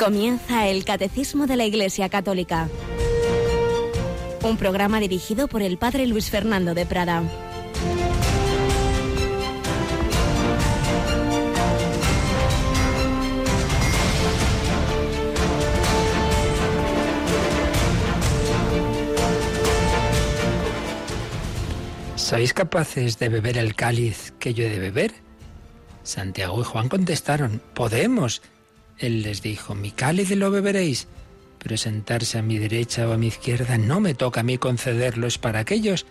Comienza el Catecismo de la Iglesia Católica. Un programa dirigido por el Padre Luis Fernando de Prada. ¿Sois capaces de beber el cáliz que yo he de beber? Santiago y Juan contestaron, podemos. Él les dijo, mi cáliz lo beberéis, pero sentarse a mi derecha o a mi izquierda no me toca a mí concederlo, es para aquellos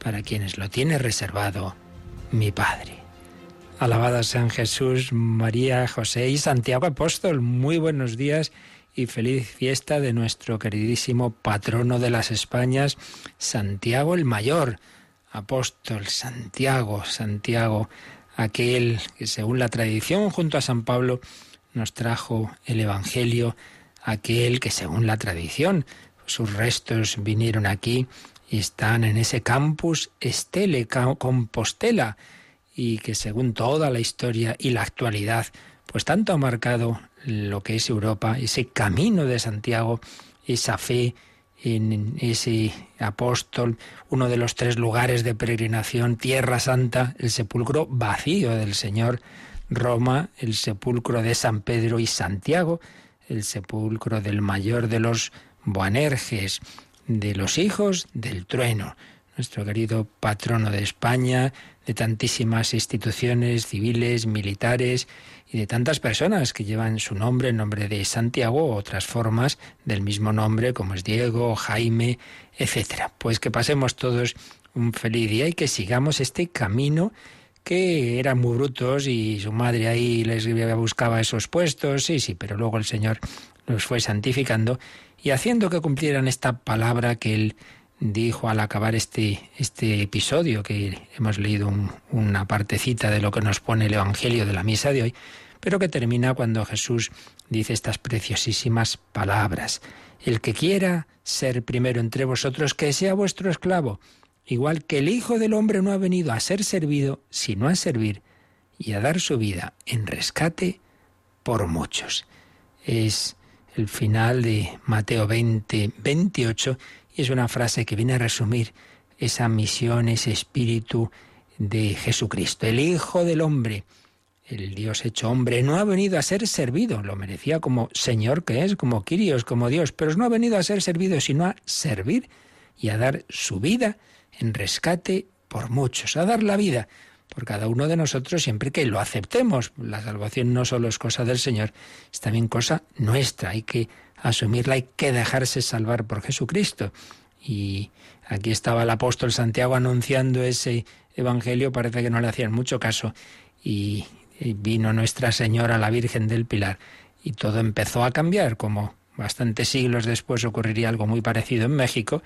para quienes lo tiene reservado mi Padre. Alabada San Jesús, María, José y Santiago Apóstol. Muy buenos días y feliz fiesta de nuestro queridísimo patrono de las Españas, Santiago el Mayor. Apóstol Santiago, Santiago, aquel que según la tradición junto a San Pablo nos trajo el Evangelio, aquel que según la tradición sus restos vinieron aquí y están en ese campus Estele, Compostela, y que según toda la historia y la actualidad, pues tanto ha marcado lo que es Europa, ese camino de Santiago, esa fe en ese apóstol, uno de los tres lugares de peregrinación, Tierra Santa, el sepulcro vacío del Señor, Roma, el sepulcro de San Pedro y Santiago, el sepulcro del mayor de los Boanerges, de los hijos del trueno, nuestro querido patrono de España, de tantísimas instituciones civiles, militares y de tantas personas que llevan su nombre, el nombre de Santiago o otras formas del mismo nombre como es Diego, Jaime, etcétera. Pues que pasemos todos un feliz día y que sigamos este camino que eran muy brutos y su madre ahí les buscaba esos puestos, sí, sí, pero luego el Señor los fue santificando y haciendo que cumplieran esta palabra que él dijo al acabar este, este episodio, que hemos leído una partecita de lo que nos pone el Evangelio de la misa de hoy, pero que termina cuando Jesús dice estas preciosísimas palabras. El que quiera ser primero entre vosotros, que sea vuestro esclavo, igual que el Hijo del Hombre no ha venido a ser servido, sino a servir y a dar su vida en rescate por muchos. Es el final de Mateo 20, 28 y es una frase que viene a resumir esa misión, ese espíritu de Jesucristo. El Hijo del Hombre, el Dios hecho hombre, no ha venido a ser servido, lo merecía como Señor que es, como Quirios, como Dios, pero no ha venido a ser servido, sino a servir y a dar su vida en rescate por muchos, a dar la vida por cada uno de nosotros siempre que lo aceptemos. La salvación no solo es cosa del Señor, es también cosa nuestra. Hay que asumirla, hay que dejarse salvar por Jesucristo. Y aquí estaba el apóstol Santiago anunciando ese evangelio, parece que no le hacían mucho caso. Y vino Nuestra Señora, la Virgen del Pilar, y todo empezó a cambiar, como bastantes siglos después ocurriría algo muy parecido en México,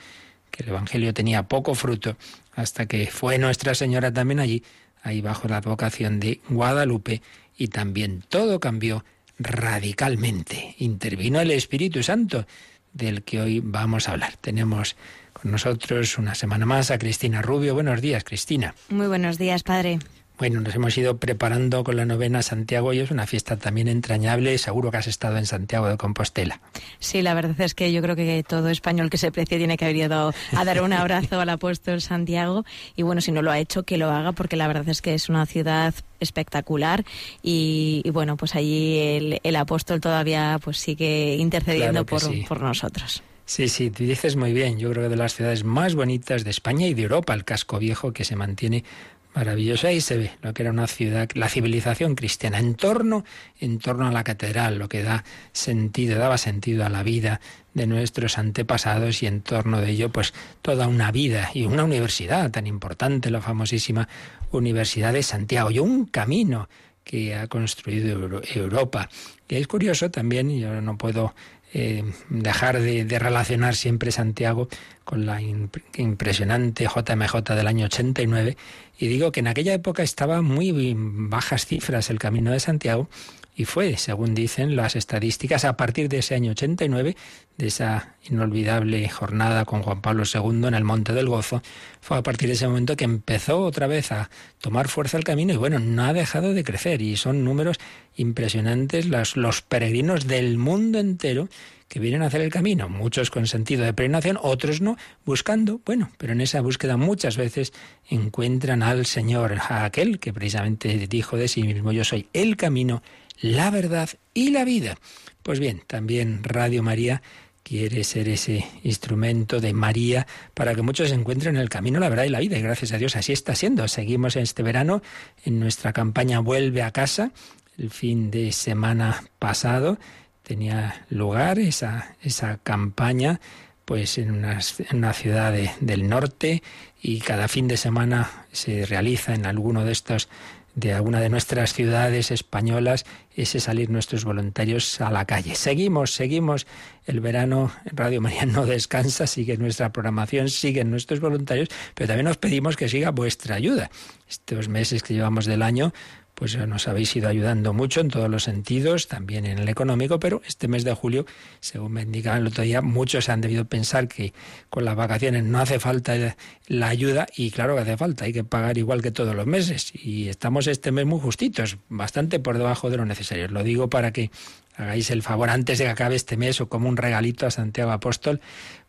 que el Evangelio tenía poco fruto, hasta que fue Nuestra Señora también allí ahí bajo la advocación de Guadalupe, y también todo cambió radicalmente. Intervino el Espíritu Santo, del que hoy vamos a hablar. Tenemos con nosotros una semana más a Cristina Rubio. Buenos días, Cristina. Muy buenos días, padre. Bueno, nos hemos ido preparando con la novena Santiago y es una fiesta también entrañable. Seguro que has estado en Santiago de Compostela. Sí, la verdad es que yo creo que todo español que se precie tiene que haber ido a dar un abrazo al apóstol Santiago. Y bueno, si no lo ha hecho, que lo haga, porque la verdad es que es una ciudad espectacular y, bueno, pues allí el, apóstol todavía pues sigue intercediendo por, por nosotros. Sí, sí, dices muy bien. Yo creo que de las ciudades más bonitas de España y de Europa, el casco viejo que se mantiene Maravilloso. Ahí se ve lo que era una ciudad, la civilización cristiana, en torno, en torno a la catedral, lo que da sentido, daba sentido a la vida de nuestros antepasados y en torno de ello, pues toda una vida y una universidad tan importante, la famosísima Universidad de Santiago, y un camino que ha construido Europa. Y es curioso también, yo no puedo eh, dejar de, relacionar siempre Santiago con la impresionante JMJ del año 89 y digo que en aquella época estaba muy bajas cifras el Camino de Santiago y fue, según dicen las estadísticas, a partir de ese año 89, de esa inolvidable jornada con Juan Pablo II en el Monte del Gozo, fue a partir de ese momento que empezó otra vez a tomar fuerza el camino y bueno, no ha dejado de crecer. Y son números impresionantes los, los peregrinos del mundo entero que vienen a hacer el camino, muchos con sentido de peregrinación, otros no, buscando, bueno, pero en esa búsqueda muchas veces encuentran al Señor, a aquel que precisamente dijo de sí mismo, yo soy el camino, la verdad y la vida. Pues bien, también Radio María quiere ser ese instrumento de María para que muchos encuentren el camino, la verdad y la vida. Y gracias a Dios así está siendo. Seguimos este verano en nuestra campaña Vuelve a casa, el fin de semana pasado tenía lugar esa, esa campaña pues en una, una ciudad del norte y cada fin de semana se realiza en alguno de estos de alguna de nuestras ciudades españolas ese salir nuestros voluntarios a la calle. Seguimos, seguimos. El verano Radio María no descansa, sigue nuestra programación, siguen nuestros voluntarios, pero también nos pedimos que siga vuestra ayuda. Estos meses que llevamos del año, pues nos habéis ido ayudando mucho en todos los sentidos, también en el económico, pero este mes de julio, según me indicaban el otro día, muchos han debido pensar que con las vacaciones no hace falta la ayuda y claro que hace falta, hay que pagar igual que todos los meses y estamos este mes muy justitos, bastante por debajo de lo necesario. Lo digo para que hagáis el favor antes de que acabe este mes o como un regalito a Santiago Apóstol,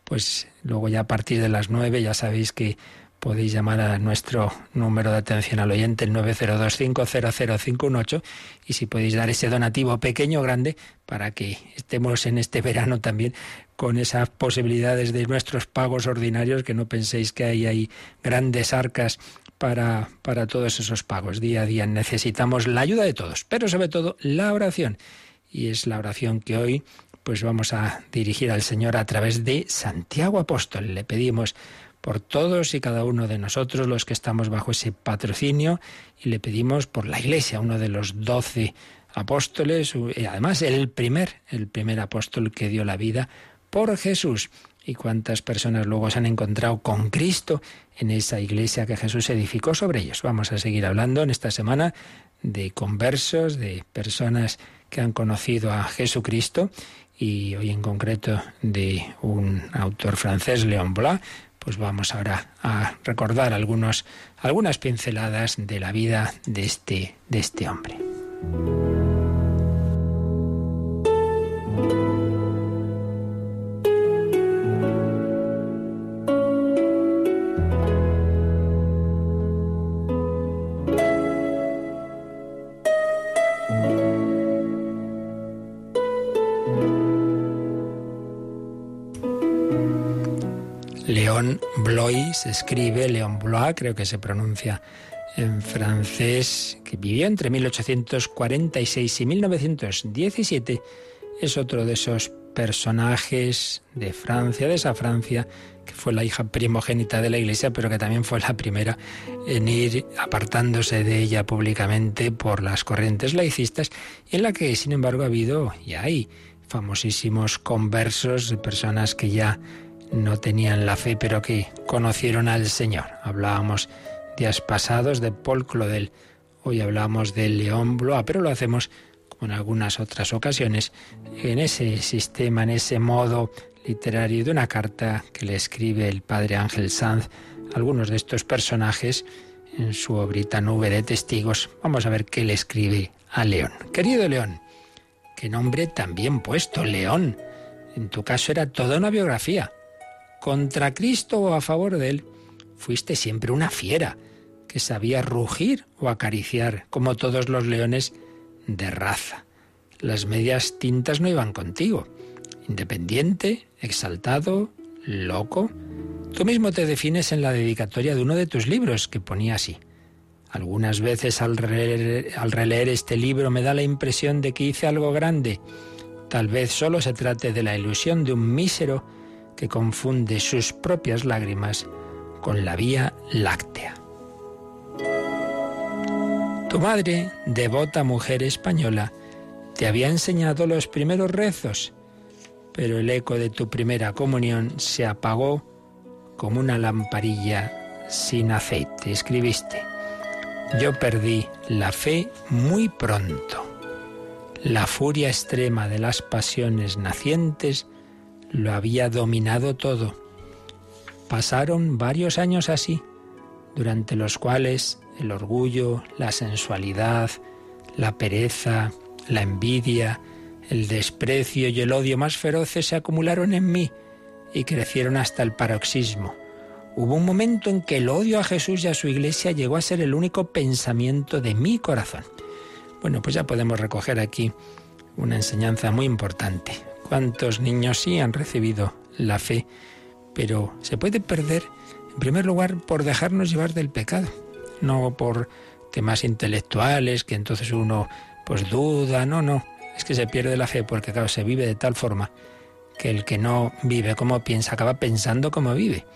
pues luego ya a partir de las nueve ya sabéis que podéis llamar a nuestro número de atención al oyente, el 902500518, y si podéis dar ese donativo pequeño o grande para que estemos en este verano también con esas posibilidades de nuestros pagos ordinarios, que no penséis que hay, hay grandes arcas para, para todos esos pagos. Día a día necesitamos la ayuda de todos, pero sobre todo la oración. Y es la oración que hoy pues vamos a dirigir al Señor a través de Santiago Apóstol. Le pedimos por todos y cada uno de nosotros los que estamos bajo ese patrocinio y le pedimos por la Iglesia, uno de los doce apóstoles, y además el primer, el primer apóstol que dio la vida por Jesús. Y cuántas personas luego se han encontrado con Cristo en esa iglesia que Jesús edificó sobre ellos. Vamos a seguir hablando en esta semana de conversos, de personas que han conocido a Jesucristo y hoy en concreto de un autor francés, León Blois, pues vamos ahora a recordar algunos, algunas pinceladas de la vida de este, de este hombre. Se escribe, Leon Blois, creo que se pronuncia en francés, que vivió entre 1846 y 1917, es otro de esos personajes de Francia, de esa Francia, que fue la hija primogénita de la Iglesia, pero que también fue la primera en ir apartándose de ella públicamente por las corrientes laicistas, y en la que, sin embargo, ha habido y hay famosísimos conversos de personas que ya no tenían la fe, pero que conocieron al Señor. Hablábamos días pasados de Paul Claudel, hoy hablamos de León Blois, pero lo hacemos como en algunas otras ocasiones, en ese sistema, en ese modo literario de una carta que le escribe el padre Ángel Sanz a algunos de estos personajes en su obrita Nube de Testigos. Vamos a ver qué le escribe a León. Querido León, qué nombre tan bien puesto, León. En tu caso era toda una biografía contra Cristo o a favor de Él, fuiste siempre una fiera que sabía rugir o acariciar, como todos los leones de raza. Las medias tintas no iban contigo. Independiente, exaltado, loco. Tú mismo te defines en la dedicatoria de uno de tus libros, que ponía así. Algunas veces al releer, al releer este libro me da la impresión de que hice algo grande. Tal vez solo se trate de la ilusión de un mísero que confunde sus propias lágrimas con la vía láctea. Tu madre, devota mujer española, te había enseñado los primeros rezos, pero el eco de tu primera comunión se apagó como una lamparilla sin aceite. Escribiste, yo perdí la fe muy pronto. La furia extrema de las pasiones nacientes lo había dominado todo. Pasaron varios años así, durante los cuales el orgullo, la sensualidad, la pereza, la envidia, el desprecio y el odio más feroces se acumularon en mí y crecieron hasta el paroxismo. Hubo un momento en que el odio a Jesús y a su iglesia llegó a ser el único pensamiento de mi corazón. Bueno, pues ya podemos recoger aquí una enseñanza muy importante. ¿Cuántos niños sí han recibido la fe? Pero se puede perder, en primer lugar, por dejarnos llevar del pecado, no por temas intelectuales, que entonces uno pues duda, no, no, es que se pierde la fe porque claro, se vive de tal forma que el que no vive como piensa acaba pensando como vive.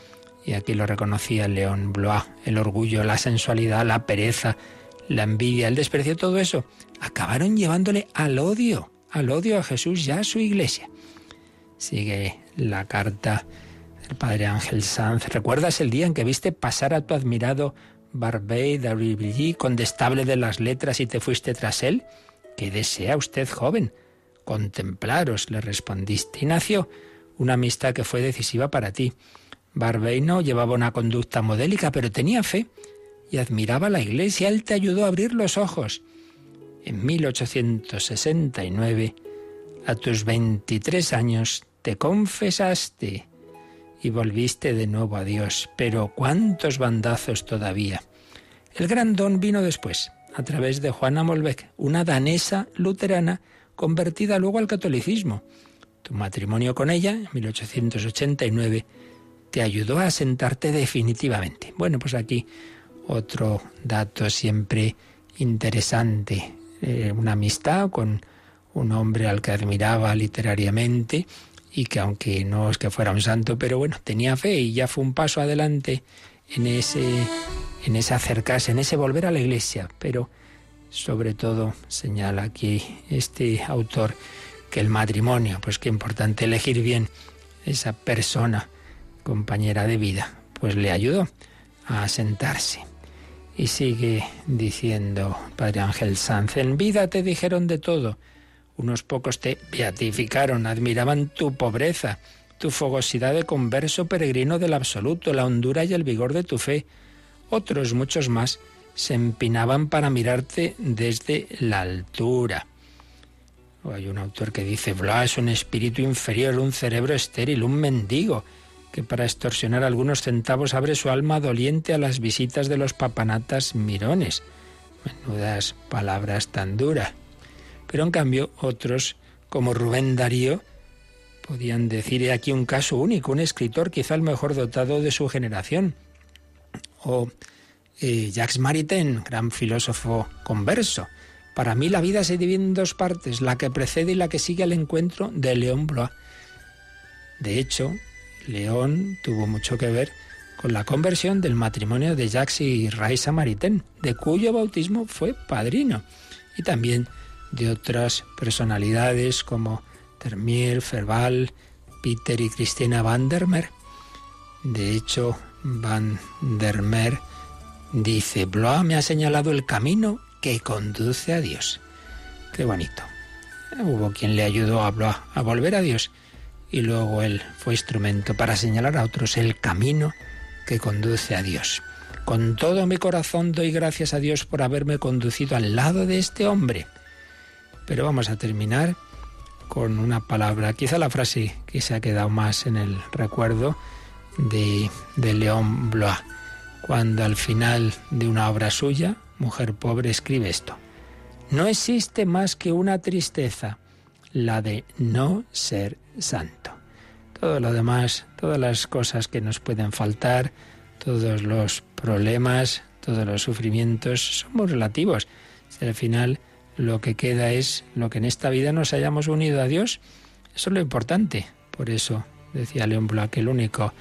Y aquí lo reconocía León Blois, el orgullo, la sensualidad, la pereza, la envidia, el desprecio, todo eso, acabaron llevándole al odio, al odio a Jesús y a su iglesia. Sigue la carta del padre Ángel Sanz. ¿Recuerdas el día en que viste pasar a tu admirado Barbey de condestable de las letras, y te fuiste tras él? ¿Qué desea usted, joven? Contemplaros, le respondiste, y nació una amistad que fue decisiva para ti. Barbey no llevaba una conducta modélica, pero tenía fe y admiraba la iglesia. Él te ayudó a abrir los ojos. En 1869, a tus 23 años, te confesaste y volviste de nuevo a Dios. Pero cuántos bandazos todavía. El gran don vino después, a través de Juana Molbeck, una danesa luterana convertida luego al catolicismo. Tu matrimonio con ella, en 1889, te ayudó a sentarte definitivamente. Bueno, pues aquí otro dato siempre interesante. Eh, una amistad con un hombre al que admiraba literariamente y que aunque no es que fuera un santo, pero bueno, tenía fe y ya fue un paso adelante en ese, en ese acercarse, en ese volver a la iglesia. Pero sobre todo señala aquí este autor que el matrimonio, pues qué importante elegir bien esa persona, compañera de vida, pues le ayudó a sentarse. Y sigue diciendo Padre Ángel Sanz, en vida te dijeron de todo, unos pocos te beatificaron, admiraban tu pobreza, tu fogosidad de converso peregrino del absoluto, la hondura y el vigor de tu fe. Otros, muchos más, se empinaban para mirarte desde la altura. hay un autor que dice, Bla es un espíritu inferior, un cerebro estéril, un mendigo, que para extorsionar algunos centavos abre su alma doliente a las visitas de los papanatas mirones. Menudas palabras tan duras. Pero en cambio otros, como Rubén Darío, podían decir aquí un caso único, un escritor quizá el mejor dotado de su generación. O eh, Jacques Maritain, gran filósofo converso. Para mí la vida se divide en dos partes, la que precede y la que sigue al encuentro de León Blois. De hecho, León tuvo mucho que ver con la conversión del matrimonio de Jacques y Raisa Maritain, de cuyo bautismo fue padrino, y también de otras personalidades como Termier, Ferval, Peter y Cristina van der Meer. De hecho, van der Meer Dice, Blois me ha señalado el camino que conduce a Dios. Qué bonito. Hubo quien le ayudó a Blois a volver a Dios y luego él fue instrumento para señalar a otros el camino que conduce a Dios. Con todo mi corazón doy gracias a Dios por haberme conducido al lado de este hombre. Pero vamos a terminar con una palabra, quizá la frase que se ha quedado más en el recuerdo de, de León Blois cuando al final de una obra suya, Mujer Pobre escribe esto. No existe más que una tristeza, la de no ser santo. Todo lo demás, todas las cosas que nos pueden faltar, todos los problemas, todos los sufrimientos son muy relativos. Si al final lo que queda es lo que en esta vida nos hayamos unido a Dios, eso es lo importante. Por eso decía León Bloch, el único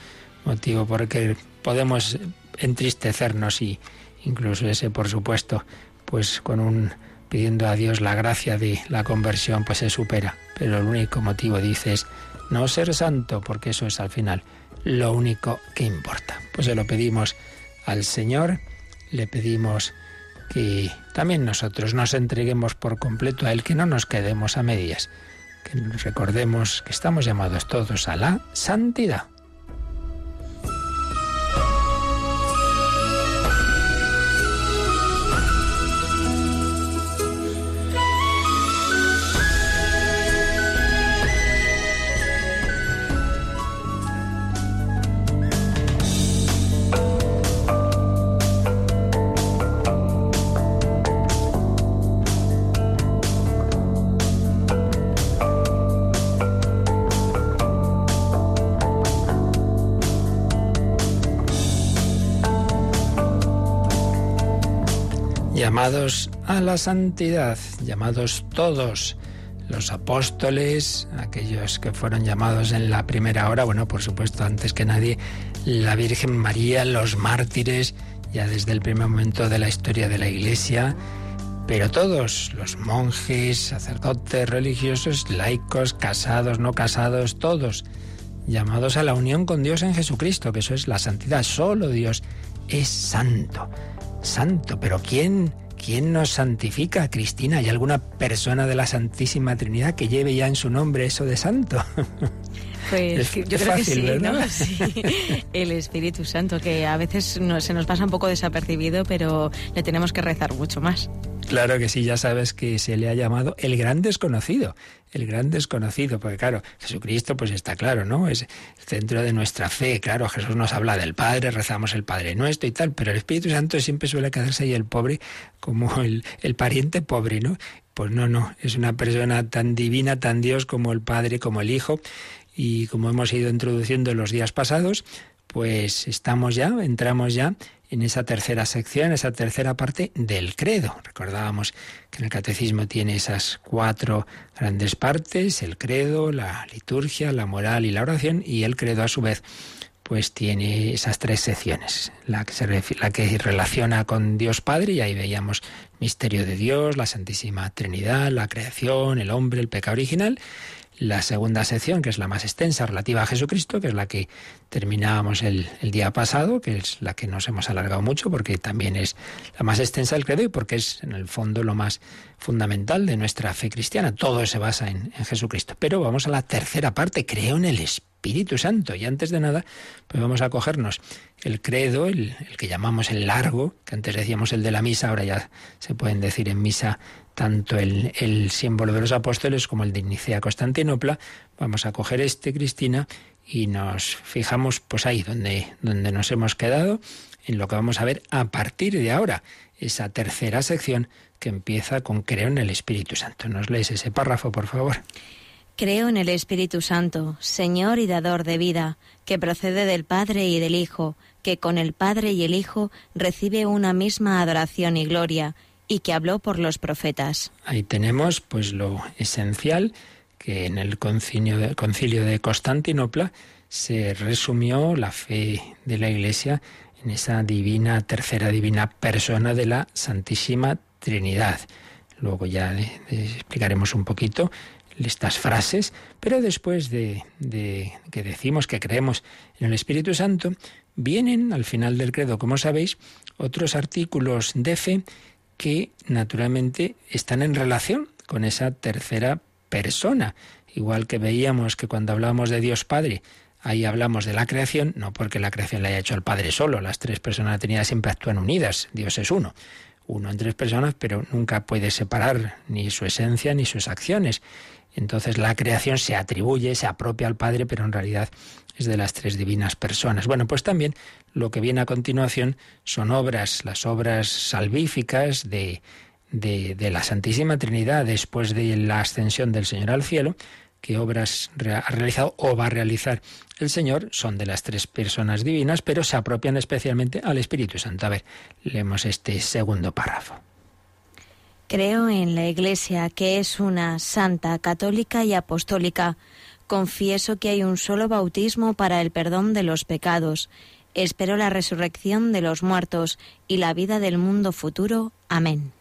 motivo por el que podemos entristecernos y incluso ese, por supuesto, pues con un pidiendo a Dios la gracia de la conversión, pues se supera. Pero el único motivo, dice, es no ser santo, porque eso es al final lo único que importa. Pues se lo pedimos al Señor, le pedimos que también nosotros nos entreguemos por completo a Él, que no nos quedemos a medias, que recordemos que estamos llamados todos a la santidad. Llamados a la santidad, llamados todos los apóstoles, aquellos que fueron llamados en la primera hora, bueno, por supuesto, antes que nadie, la Virgen María, los mártires, ya desde el primer momento de la historia de la Iglesia, pero todos, los monjes, sacerdotes, religiosos, laicos, casados, no casados, todos, llamados a la unión con Dios en Jesucristo, que eso es la santidad, solo Dios es santo. Santo, pero ¿quién ¿Quién nos santifica, Cristina? ¿Hay alguna persona de la Santísima Trinidad que lleve ya en su nombre eso de santo? Pues yo creo que sí, ¿no? sí, El Espíritu Santo, que a veces se nos pasa un poco desapercibido, pero le tenemos que rezar mucho más. Claro que sí, ya sabes que se le ha llamado el gran desconocido, el gran desconocido, porque claro, Jesucristo pues está claro, ¿no? Es el centro de nuestra fe, claro, Jesús nos habla del Padre, rezamos el Padre nuestro y tal, pero el Espíritu Santo siempre suele quedarse ahí el pobre como el, el pariente pobre, ¿no? Pues no, no, es una persona tan divina, tan Dios como el Padre, como el Hijo, y como hemos ido introduciendo en los días pasados, pues estamos ya, entramos ya en esa tercera sección, esa tercera parte del credo. Recordábamos que en el catecismo tiene esas cuatro grandes partes, el credo, la liturgia, la moral y la oración, y el credo a su vez pues tiene esas tres secciones, la que, se la que relaciona con Dios Padre, y ahí veíamos misterio de Dios, la Santísima Trinidad, la creación, el hombre, el pecado original, la segunda sección, que es la más extensa, relativa a Jesucristo, que es la que terminábamos el, día pasado, que es la que nos hemos alargado mucho, porque también es la más extensa del credo y porque es en el fondo lo más fundamental de nuestra fe cristiana. Todo se basa en, en Jesucristo. Pero vamos a la tercera parte, creo en el Espíritu Santo. Y antes de nada, pues vamos a cogernos el credo, el, que llamamos el largo, que antes decíamos el de la misa, ahora ya se pueden decir en misa tanto el, símbolo de los apóstoles como el de Nicea Constantinopla. Vamos a coger este, Cristina, y nos fijamos pues ahí donde, donde nos hemos quedado, en lo que vamos a ver a partir de ahora, esa tercera sección que empieza con creo en el Espíritu Santo. ¿Nos lees ese párrafo, por favor? Creo en el Espíritu Santo, Señor y dador de vida, que procede del Padre y del Hijo, que con el Padre y el Hijo recibe una misma adoración y gloria, y que habló por los profetas. Ahí tenemos pues lo esencial que en el concilio de, concilio de Constantinopla se resumió la fe de la Iglesia en esa divina, tercera divina persona de la Santísima Trinidad. Luego ya explicaremos un poquito estas frases, pero después de, que decimos que creemos en el Espíritu Santo, vienen al final del credo, como sabéis, otros artículos de fe que naturalmente están en relación con esa tercera persona. Igual que veíamos que cuando hablamos de Dios Padre, ahí hablamos de la creación, no porque la creación la haya hecho el Padre solo, las tres personas de siempre actúan unidas, Dios es uno uno en tres personas, pero nunca puede separar ni su esencia ni sus acciones. Entonces la creación se atribuye, se apropia al Padre, pero en realidad es de las tres divinas personas. Bueno, pues también lo que viene a continuación son obras, las obras salvíficas de, de, la Santísima Trinidad después de la ascensión del Señor al cielo, que obras ha realizado o va a realizar el Señor son de las tres personas divinas, pero se apropian especialmente al Espíritu Santo. A ver, leemos este segundo párrafo. Creo en la Iglesia, que es una santa, católica y apostólica. Confieso que hay un solo bautismo para el perdón de los pecados. Espero la resurrección de los muertos y la vida del mundo futuro. Amén.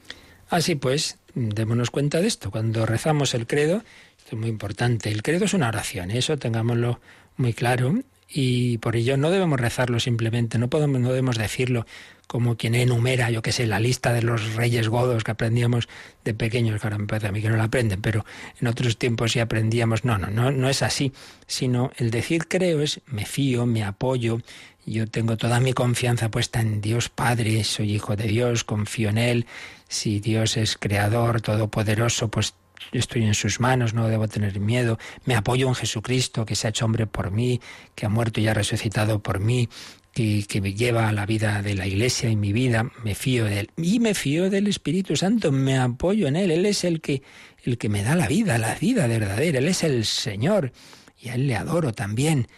Así pues, démonos cuenta de esto. Cuando rezamos el credo, esto es muy importante, el credo es una oración, eso tengámoslo muy claro. y por ello no debemos rezarlo simplemente, no podemos, no debemos decirlo como quien enumera, yo que sé, la lista de los reyes godos que aprendíamos de pequeños, que ahora me parece a mí que no la aprenden, pero en otros tiempos sí aprendíamos. No, no, no, no es así, sino el decir creo es me fío, me apoyo, yo tengo toda mi confianza puesta en Dios Padre, soy hijo de Dios, confío en Él, si Dios es creador, todopoderoso, pues estoy en sus manos, no debo tener miedo, me apoyo en Jesucristo, que se ha hecho hombre por mí, que ha muerto y ha resucitado por mí, que, lleva a la vida de la Iglesia y mi vida, me fío de Él. Y me fío del Espíritu Santo, me apoyo en Él. Él es el que, el que me da la vida, la vida verdadera. Él es el Señor. Y a Él le adoro también.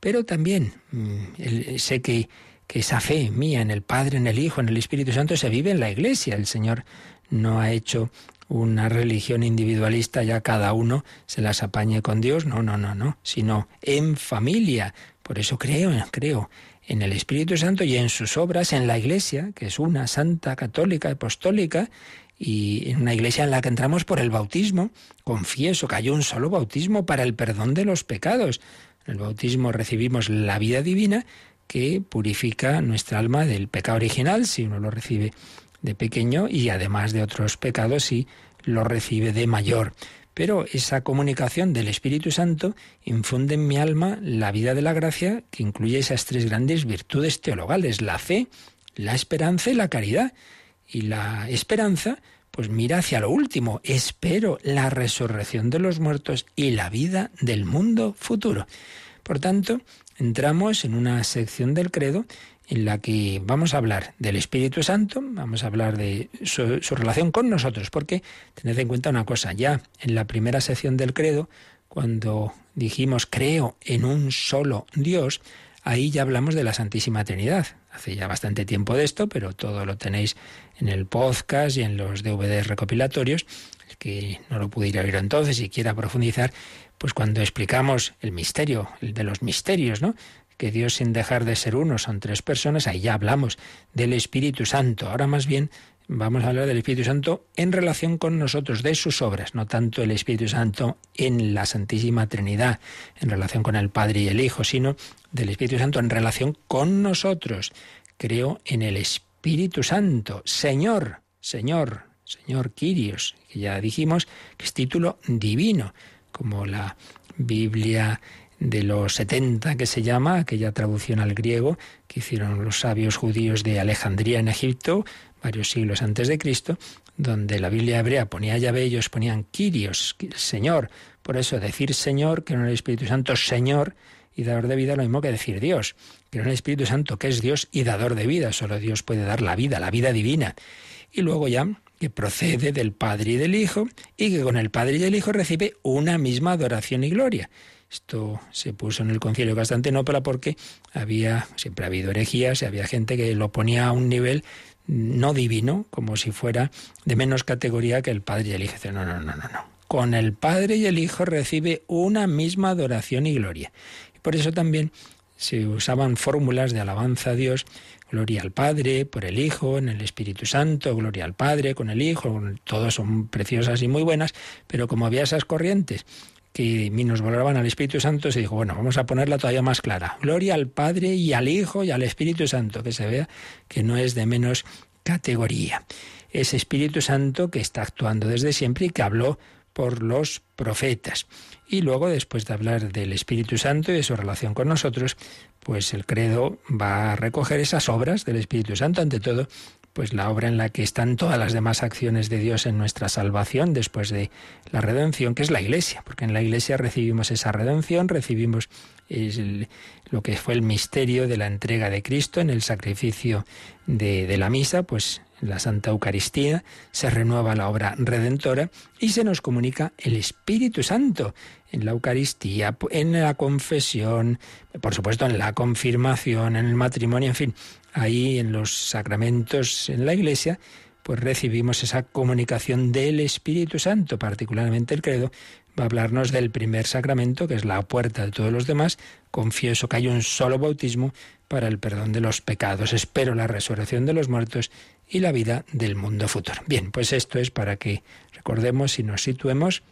Pero también mm, sé que, que esa fe mía en el Padre, en el Hijo, en el Espíritu Santo se vive en la Iglesia. El Señor no ha hecho una religión individualista, ya cada uno se las apañe con Dios, no, no, no, no, sino en familia. Por eso creo, creo en el Espíritu Santo y en sus obras en la Iglesia, que es una santa católica apostólica, y en una iglesia en la que entramos por el bautismo. Confieso que hay un solo bautismo para el perdón de los pecados. En el bautismo recibimos la vida divina que purifica nuestra alma del pecado original, si uno lo recibe de pequeño y además de otros pecados si lo recibe de mayor. Pero esa comunicación del Espíritu Santo infunde en mi alma la vida de la gracia que incluye esas tres grandes virtudes teologales, la fe, la esperanza y la caridad. Y la esperanza, pues mira hacia lo último, espero la resurrección de los muertos y la vida del mundo futuro. Por tanto, entramos en una sección del credo en la que vamos a hablar del Espíritu Santo, vamos a hablar de su, relación con nosotros, porque tened en cuenta una cosa, ya en la primera sección del credo, cuando dijimos creo en un solo Dios, ahí ya hablamos de la Santísima Trinidad. Hace ya bastante tiempo de esto, pero todo lo tenéis en el podcast y en los DVDs recopilatorios. El que no lo pudiera oír entonces y quiera profundizar, pues cuando explicamos el misterio, el de los misterios, ¿no? Que Dios sin dejar de ser uno son tres personas, ahí ya hablamos del Espíritu Santo. Ahora más bien vamos a hablar del Espíritu Santo en relación con nosotros, de sus obras, no tanto el Espíritu Santo en la Santísima Trinidad, en relación con el Padre y el Hijo, sino del Espíritu Santo en relación con nosotros. Creo en el Espíritu Santo, Señor, Señor, Señor Quirios, que ya dijimos que es título divino, como la Biblia de los 70 que se llama, aquella traducción al griego que hicieron los sabios judíos de Alejandría en Egipto, varios siglos antes de Cristo, donde la Biblia hebrea ponía Yahvé, ellos ponían Kyrios, Señor. Por eso decir Señor, que no el Espíritu Santo, Señor, y dador de vida, lo mismo que decir Dios, que no el Espíritu Santo, que es Dios y dador de vida, solo Dios puede dar la vida, la vida divina. Y luego ya que procede del Padre y del Hijo, y que con el Padre y el Hijo recibe una misma adoración y gloria. Esto se puso en el concilio de Constantinopla porque había, siempre ha habido herejías y había gente que lo ponía a un nivel no divino, como si fuera de menos categoría que el Padre y el Hijo. No, no, no, no, no. Con el Padre y el Hijo recibe una misma adoración y gloria. Y por eso también se usaban fórmulas de alabanza a Dios, gloria al Padre, por el Hijo, en el Espíritu Santo, gloria al Padre, con el Hijo, todos son preciosas y muy buenas, pero como había esas corrientes que nos valoraban al Espíritu Santo, se dijo, bueno, vamos a ponerla todavía más clara. Gloria al Padre y al Hijo y al Espíritu Santo, que se vea que no es de menos categoría. Ese Espíritu Santo que está actuando desde siempre y que habló por los profetas. Y luego, después de hablar del Espíritu Santo y de su relación con nosotros, pues el credo va a recoger esas obras del Espíritu Santo, ante todo pues la obra en la que están todas las demás acciones de Dios en nuestra salvación después de la redención, que es la Iglesia, porque en la Iglesia recibimos esa redención, recibimos lo que fue el misterio de la entrega de Cristo en el sacrificio de, de la misa, pues la Santa Eucaristía se renueva la obra redentora y se nos comunica el Espíritu Santo en la Eucaristía, en la confesión, por supuesto en la confirmación, en el matrimonio, en fin, ahí en los sacramentos en la Iglesia, pues recibimos esa comunicación del Espíritu Santo, particularmente el credo, va a hablarnos del primer sacramento, que es la puerta de todos los demás. Confieso que hay un solo bautismo para el perdón de los pecados. Espero la resurrección de los muertos y la vida del mundo futuro. Bien, pues esto es para que recordemos y nos situemos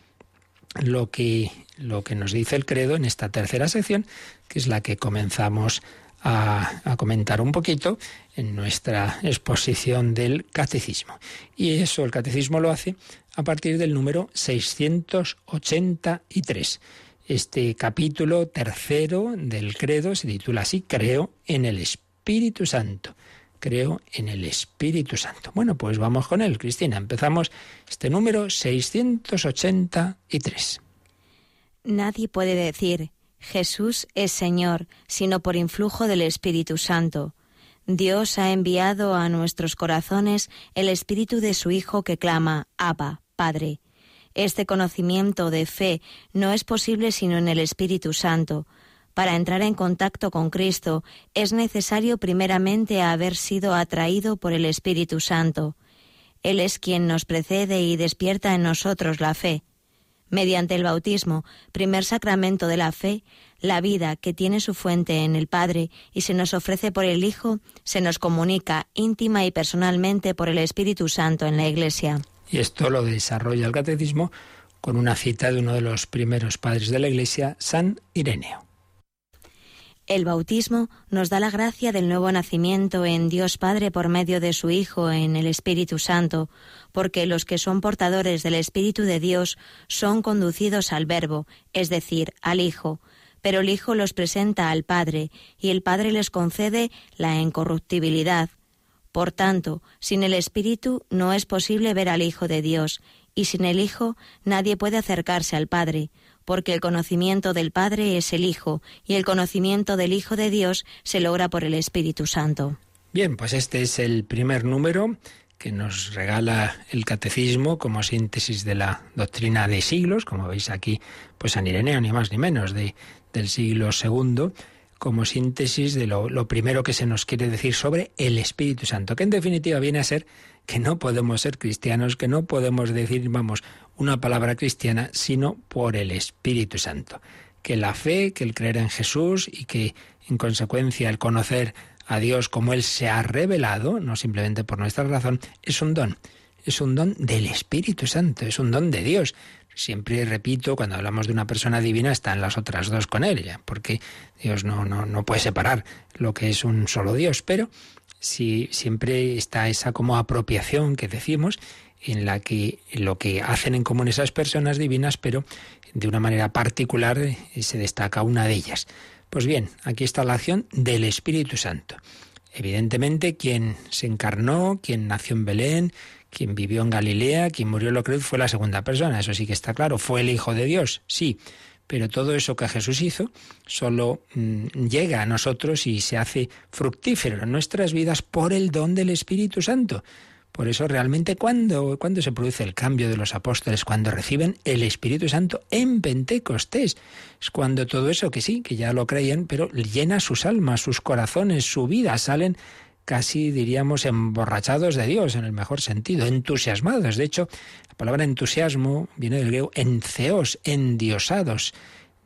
lo que, lo que nos dice el credo en esta tercera sección, que es la que comenzamos a, a, comentar un poquito en nuestra exposición del catecismo. Y eso el catecismo lo hace a partir del número 683. Este capítulo tercero del credo se titula así, Creo en el Espíritu Santo. Creo en el Espíritu Santo. Bueno, pues vamos con él, Cristina. Empezamos este número 683. Nadie puede decir, Jesús es Señor, sino por influjo del Espíritu Santo. Dios ha enviado a nuestros corazones el Espíritu de su Hijo que clama, Abba, Padre. Este conocimiento de fe no es posible sino en el Espíritu Santo. Para entrar en contacto con Cristo es necesario primeramente haber sido atraído por el Espíritu Santo. Él es quien nos precede y despierta en nosotros la fe. Mediante el bautismo, primer sacramento de la fe, la vida que tiene su fuente en el Padre y se nos ofrece por el Hijo, se nos comunica íntima y personalmente por el Espíritu Santo en la Iglesia. Y esto lo desarrolla el catecismo con una cita de uno de los primeros padres de la Iglesia, San Ireneo. El bautismo nos da la gracia del nuevo nacimiento en Dios Padre por medio de su Hijo en el Espíritu Santo, porque los que son portadores del Espíritu de Dios son conducidos al Verbo, es decir, al Hijo, pero el Hijo los presenta al Padre, y el Padre les concede la incorruptibilidad, por tanto, sin el Espíritu no es posible ver al Hijo de Dios, y sin el Hijo nadie puede acercarse al Padre, porque el conocimiento del Padre es el Hijo, y el conocimiento del Hijo de Dios se logra por el Espíritu Santo. Bien, pues este es el primer número que nos regala el catecismo como síntesis de la doctrina de siglos, como veis aquí, pues San Ireneo, ni más ni menos, de, del siglo segundo, como síntesis de lo, lo, primero que se nos quiere decir sobre el Espíritu Santo, que en definitiva viene a ser que no podemos ser cristianos, que no podemos decir, vamos, una palabra cristiana, sino por el Espíritu Santo. Que la fe, que el creer en Jesús y que en consecuencia el conocer a Dios como Él se ha revelado, no simplemente por nuestra razón, es un don. Es un don del Espíritu Santo, es un don de Dios. Siempre repito, cuando hablamos de una persona divina, están las otras dos con él, porque Dios no, no, no puede separar lo que es un solo Dios, pero si siempre está esa como apropiación que decimos, en la que lo que hacen en común esas personas divinas, pero de una manera particular eh, se destaca una de ellas. Pues bien, aquí está la acción del Espíritu Santo. Evidentemente, quien se encarnó, quien nació en Belén, quien vivió en Galilea, quien murió en la cruz fue la segunda persona, eso sí que está claro. ¿Fue el Hijo de Dios? Sí. Pero todo eso que Jesús hizo solo mm, llega a nosotros y se hace fructífero en nuestras vidas por el don del Espíritu Santo. Por eso realmente cuando, cuando se produce el cambio de los apóstoles, cuando reciben el Espíritu Santo en Pentecostés, es cuando todo eso que sí, que ya lo creían, pero llena sus almas, sus corazones, su vida, salen casi diríamos emborrachados de Dios, en el mejor sentido, entusiasmados. De hecho, la palabra entusiasmo viene del griego enceos, endiosados.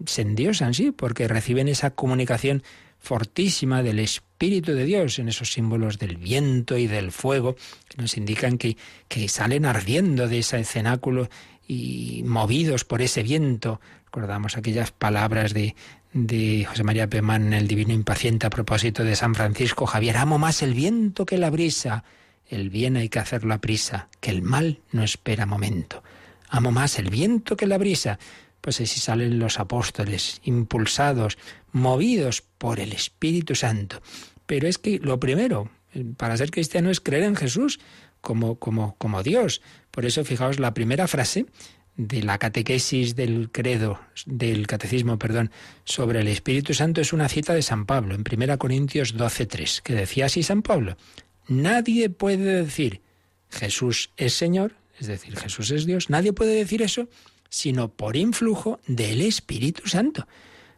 Se endiosan, sí, porque reciben esa comunicación fortísima del Espíritu de Dios en esos símbolos del viento y del fuego que nos indican que, que salen ardiendo de ese cenáculo y movidos por ese viento. Recordamos aquellas palabras de, de José María Pemán en El Divino Impaciente a propósito de San Francisco Javier. Amo más el viento que la brisa. El bien hay que hacerlo a prisa, que el mal no espera momento. Amo más el viento que la brisa. Pues así salen los apóstoles, impulsados, movidos por el Espíritu Santo. Pero es que lo primero para ser cristiano es creer en Jesús como, como, como Dios. Por eso, fijaos, la primera frase de la catequesis del credo, del catecismo, perdón, sobre el Espíritu Santo es una cita de San Pablo en 1 Corintios 12.3, que decía así San Pablo, nadie puede decir Jesús es Señor, es decir, Jesús es Dios, nadie puede decir eso sino por influjo del Espíritu Santo.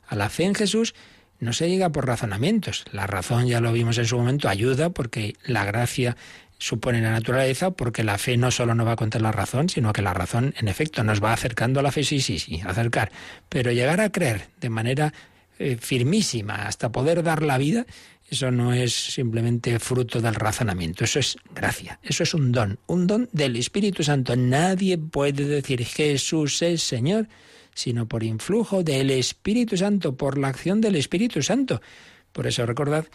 A la fe en Jesús no se llega por razonamientos. La razón, ya lo vimos en su momento, ayuda porque la gracia supone la naturaleza porque la fe no solo no va contra la razón, sino que la razón, en efecto, nos va acercando a la fe, sí, sí, sí, acercar. Pero llegar a creer de manera eh, firmísima hasta poder dar la vida, Eso no es simplemente fruto del razonamiento, eso es gracia, eso es un don, un don del Espíritu Santo. Nadie puede decir Jesús es Señor, sino por influjo del Espíritu Santo, por la acción del Espíritu Santo. Por eso recordad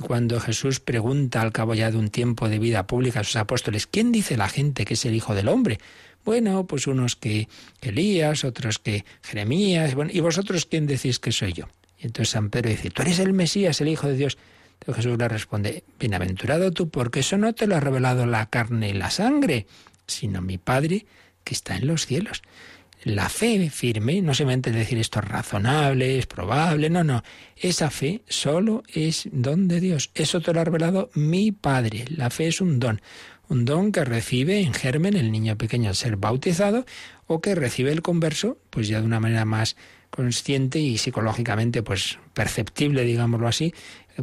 cuando Jesús pregunta al cabo ya de un tiempo de vida pública a sus apóstoles, ¿quién dice la gente que es el Hijo del Hombre? Bueno, pues unos que Elías, otros que Jeremías, bueno, ¿y vosotros quién decís que soy yo? Y entonces San Pedro dice, tú eres el Mesías, el Hijo de Dios. Jesús le responde, bienaventurado tú, porque eso no te lo ha revelado la carne y la sangre, sino mi Padre que está en los cielos. La fe firme, no solamente decir esto es razonable, es probable, no, no. Esa fe solo es don de Dios. Eso te lo ha revelado mi Padre. La fe es un don un don que recibe en germen el niño pequeño al ser bautizado o que recibe el converso, pues ya de una manera más consciente y psicológicamente pues perceptible, digámoslo así,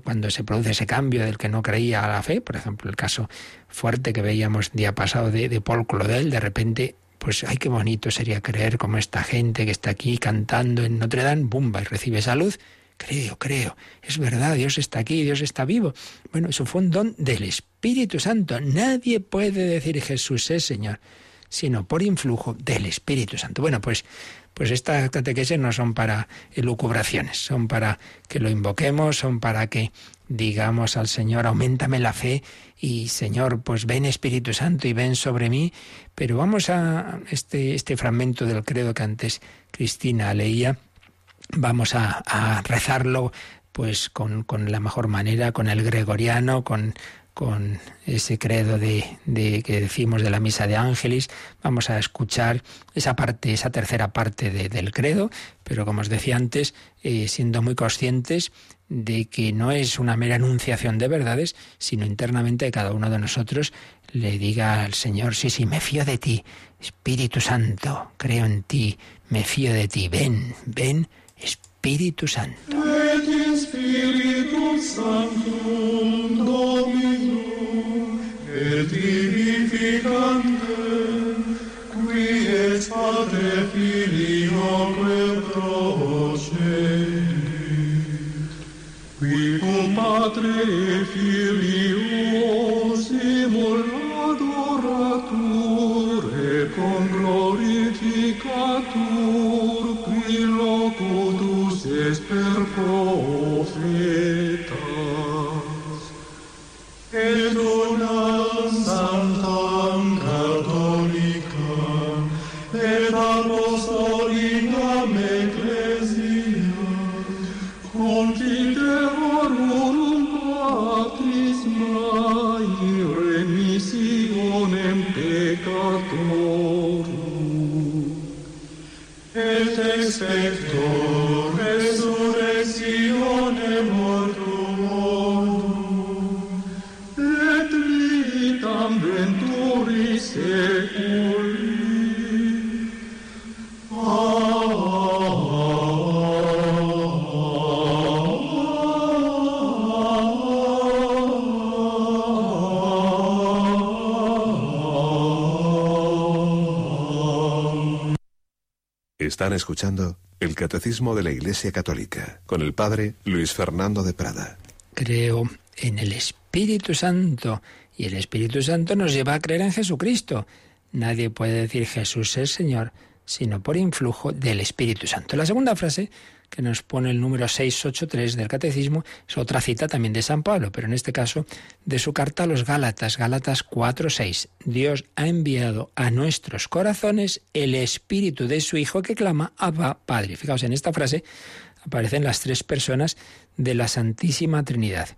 cuando se produce ese cambio del que no creía a la fe, por ejemplo, el caso fuerte que veíamos día pasado de, de Paul Claudel, de repente pues ay qué bonito sería creer como esta gente que está aquí cantando en Notre Dame, bumba, y recibe esa luz creo, creo, es verdad, Dios está aquí, Dios está vivo. Bueno, eso fue un don del Espíritu Santo. Nadie puede decir Jesús es Señor, sino por influjo del Espíritu Santo. Bueno, pues, pues estas catequesis no son para elucubraciones, son para que lo invoquemos, son para que digamos al Señor, aumentame la fe y Señor, pues ven Espíritu Santo y ven sobre mí. Pero vamos a este, este fragmento del credo que antes Cristina leía vamos a, rezarlo pues con, la mejor manera, con el gregoriano, con, con ese credo de, que decimos de la misa de ángeles. Vamos a escuchar esa parte, esa tercera parte del credo, pero como os decía antes, eh, siendo muy conscientes de que no es una mera enunciación de verdades, sino internamente cada uno de nosotros le diga al Señor, sí, sí, me fío de ti, Espíritu Santo, creo en ti, me fío de ti, ven, ven Espíritu Santo. Spiritus Sanctum Dominum et vivificandem, qui et Patre Filioque procedit, qui cum Patre et Filio simul adoratur et cum glorificatur qui locutus est per pro et Están escuchando el Catecismo de la Iglesia Católica con el Padre Luis Fernando de Prada. Creo en el Espíritu Santo y el Espíritu Santo nos lleva a creer en Jesucristo. Nadie puede decir Jesús es Señor sino por influjo del Espíritu Santo. La segunda frase que nos pone el número 683 del Catecismo es otra cita también de San Pablo, pero en este caso de su carta a los Gálatas, Gálatas 4:6. Dios ha enviado a nuestros corazones el Espíritu de su Hijo que clama Abba Padre. Fijaos, en esta frase aparecen las tres personas de la Santísima Trinidad.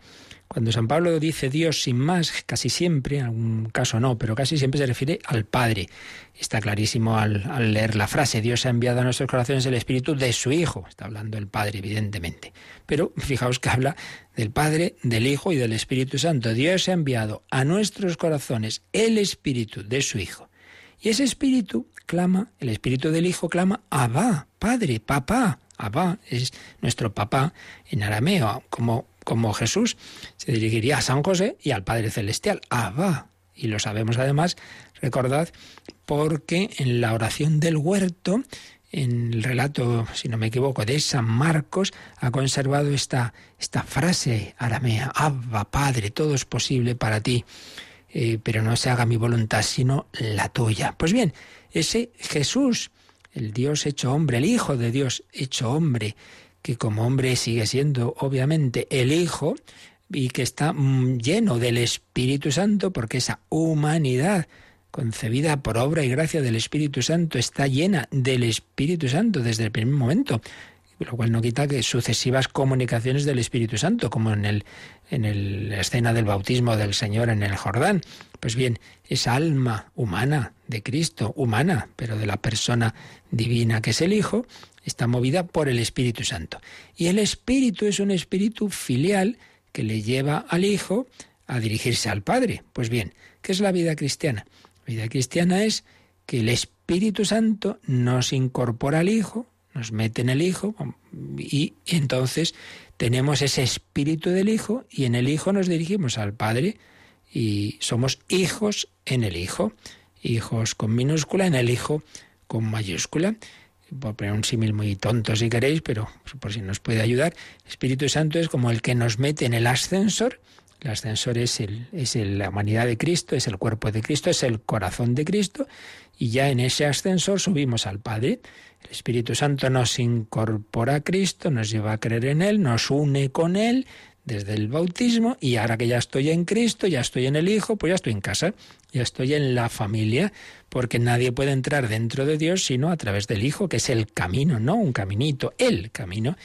Cuando San Pablo dice Dios sin más, casi siempre, en algún caso no, pero casi siempre se refiere al Padre. Está clarísimo al, al, leer la frase, Dios ha enviado a nuestros corazones el Espíritu de su Hijo. Está hablando el Padre, evidentemente. Pero fijaos que habla del Padre, del Hijo y del Espíritu Santo. Dios ha enviado a nuestros corazones el Espíritu de su Hijo. Y ese Espíritu clama, el Espíritu del Hijo clama, Abba, Padre, Papá. Abba es nuestro papá en arameo, como como Jesús se dirigiría a San José y al Padre Celestial, Abba. Y lo sabemos además, recordad, porque en la oración del huerto en el relato, si no me equivoco, de San Marcos, ha conservado esta, esta frase aramea, Abba, Padre, todo es posible para ti, eh, pero no se haga mi voluntad, sino la tuya. Pues bien, ese Jesús, el Dios hecho hombre, el Hijo de Dios hecho hombre, que como hombre sigue siendo obviamente el Hijo, y que está mm, lleno del Espíritu Santo, porque esa humanidad, concebida por obra y gracia del Espíritu Santo, está llena del Espíritu Santo desde el primer momento, lo cual no quita que sucesivas comunicaciones del Espíritu Santo, como en el en la escena del bautismo del Señor en el Jordán. Pues bien, esa alma humana de Cristo, humana, pero de la persona divina que es el Hijo, está movida por el Espíritu Santo. Y el Espíritu es un espíritu filial que le lleva al Hijo a dirigirse al Padre. Pues bien, ¿qué es la vida cristiana? vida cristiana es que el Espíritu Santo nos incorpora al Hijo, nos mete en el Hijo y entonces tenemos ese espíritu del Hijo y en el Hijo nos dirigimos al Padre y somos hijos en el Hijo, hijos con minúscula, en el Hijo con mayúscula. Por poner un símil muy tonto si queréis, pero por si nos puede ayudar, el Espíritu Santo es como el que nos mete en el ascensor. El ascensor es, el, es la humanidad de Cristo, es el cuerpo de Cristo, es el corazón de Cristo, y ya en ese ascensor subimos al Padre. El Espíritu Santo nos incorpora a Cristo, nos lleva a creer en Él, nos une con Él desde el bautismo, y ahora que ya estoy en Cristo, ya estoy en el Hijo, pues ya estoy en casa, ya estoy en la familia, porque nadie puede entrar dentro de Dios sino a través del Hijo, que es el camino, no un caminito, el camino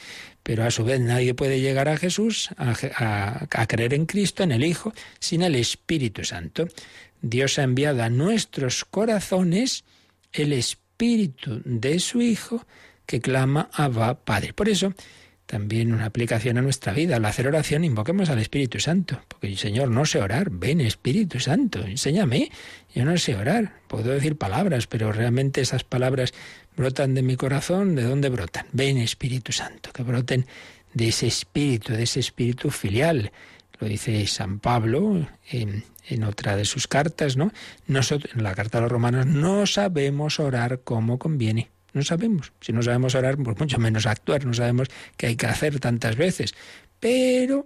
pero a su vez nadie puede llegar a Jesús, a, creer en Cristo, en el Hijo, sin el Espíritu Santo. Dios ha enviado a nuestros corazones el Espíritu de su Hijo que clama Abba Padre. Por eso, también una aplicación a nuestra vida. Al hacer oración invoquemos al Espíritu Santo, porque Señor, no sé orar, ven Espíritu Santo, enséñame. Yo no sé orar, puedo decir palabras, pero realmente esas palabras brotan de mi corazón, ¿de dónde brotan? Ven Espíritu Santo, que broten de ese espíritu, de ese espíritu filial. Lo dice San Pablo en, en otra de sus cartas, ¿no? Nosotros, en la carta a los romanos, no sabemos orar como conviene. No sabemos. Si no sabemos orar, pues mucho menos actuar. No sabemos qué hay que hacer tantas veces. Pero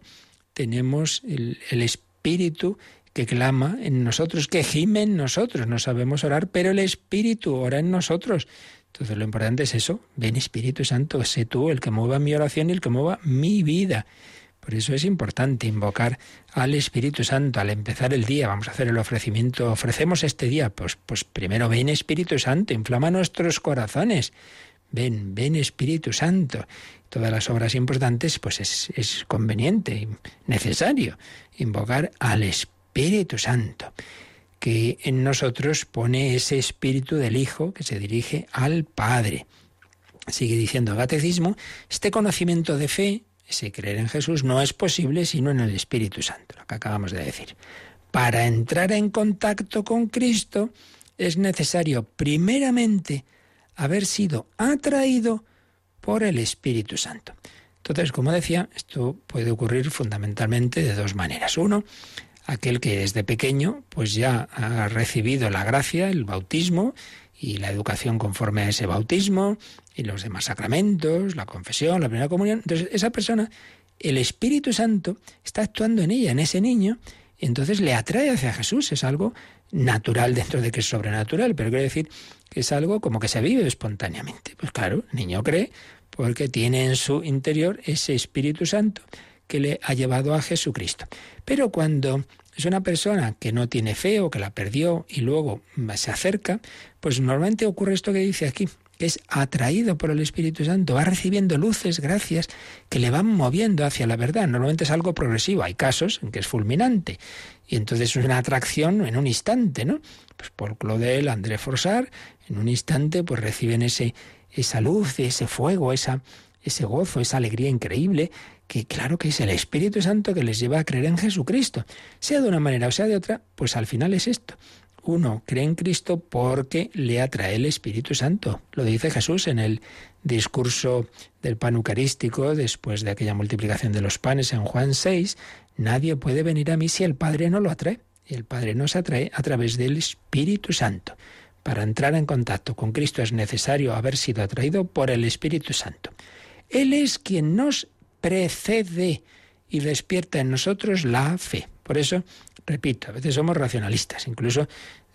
tenemos el, espíritu que clama en nosotros, que gime en nosotros. No sabemos orar, pero el Espíritu ora en nosotros. Entonces lo importante es eso, ven Espíritu Santo, sé tú el que mueva mi oración y el que mueva mi vida. Por eso es importante invocar al Espíritu Santo al empezar el día. Vamos a hacer el ofrecimiento. Ofrecemos este día. Pues, pues primero ven Espíritu Santo, inflama nuestros corazones. Ven, ven Espíritu Santo. Todas las obras importantes, pues es, es conveniente, necesario invocar al Espíritu Santo que en nosotros pone ese espíritu del Hijo que se dirige al Padre. Sigue diciendo el catecismo, este conocimiento de fe, ese creer en Jesús, no es posible sino en el Espíritu Santo, lo que acabamos de decir. Para entrar en contacto con Cristo es necesario primeramente haber sido atraído por el Espíritu Santo. Entonces, como decía, esto puede ocurrir fundamentalmente de dos maneras. Uno, aquel que desde pequeño pues ya ha recibido la gracia, el bautismo y la educación conforme a ese bautismo y los demás sacramentos, la confesión, la primera comunión. Entonces esa persona, el Espíritu Santo está actuando en ella, en ese niño, y entonces le atrae hacia Jesús. Es algo natural dentro de que es sobrenatural, pero quiero decir que es algo como que se vive espontáneamente. Pues claro, el niño cree porque tiene en su interior ese Espíritu Santo que le ha llevado a Jesucristo. Pero cuando es una persona que no tiene fe o que la perdió y luego se acerca, pues normalmente ocurre esto que dice aquí, que es atraído por el Espíritu Santo, va recibiendo luces, gracias, que le van moviendo hacia la verdad. Normalmente es algo progresivo, hay casos en que es fulminante. Y entonces es una atracción en un instante, ¿no? Pues por Claudel, André Forsar, en un instante pues reciben ese, esa luz, ese fuego, esa, ese gozo, esa alegría increíble que claro que es el Espíritu Santo que les lleva a creer en Jesucristo. Sea de una manera o sea de otra, pues al final es esto. Uno cree en Cristo porque le atrae el Espíritu Santo. Lo dice Jesús en el discurso del pan eucarístico después de aquella multiplicación de los panes en Juan 6. Nadie puede venir a mí si el Padre no lo atrae. Y el Padre nos atrae a través del Espíritu Santo. Para entrar en contacto con Cristo es necesario haber sido atraído por el Espíritu Santo. Él es quien nos precede y despierta en nosotros la fe. Por eso, repito, a veces somos racionalistas, incluso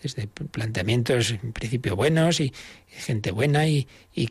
desde planteamientos en principio buenos y, gente buena y,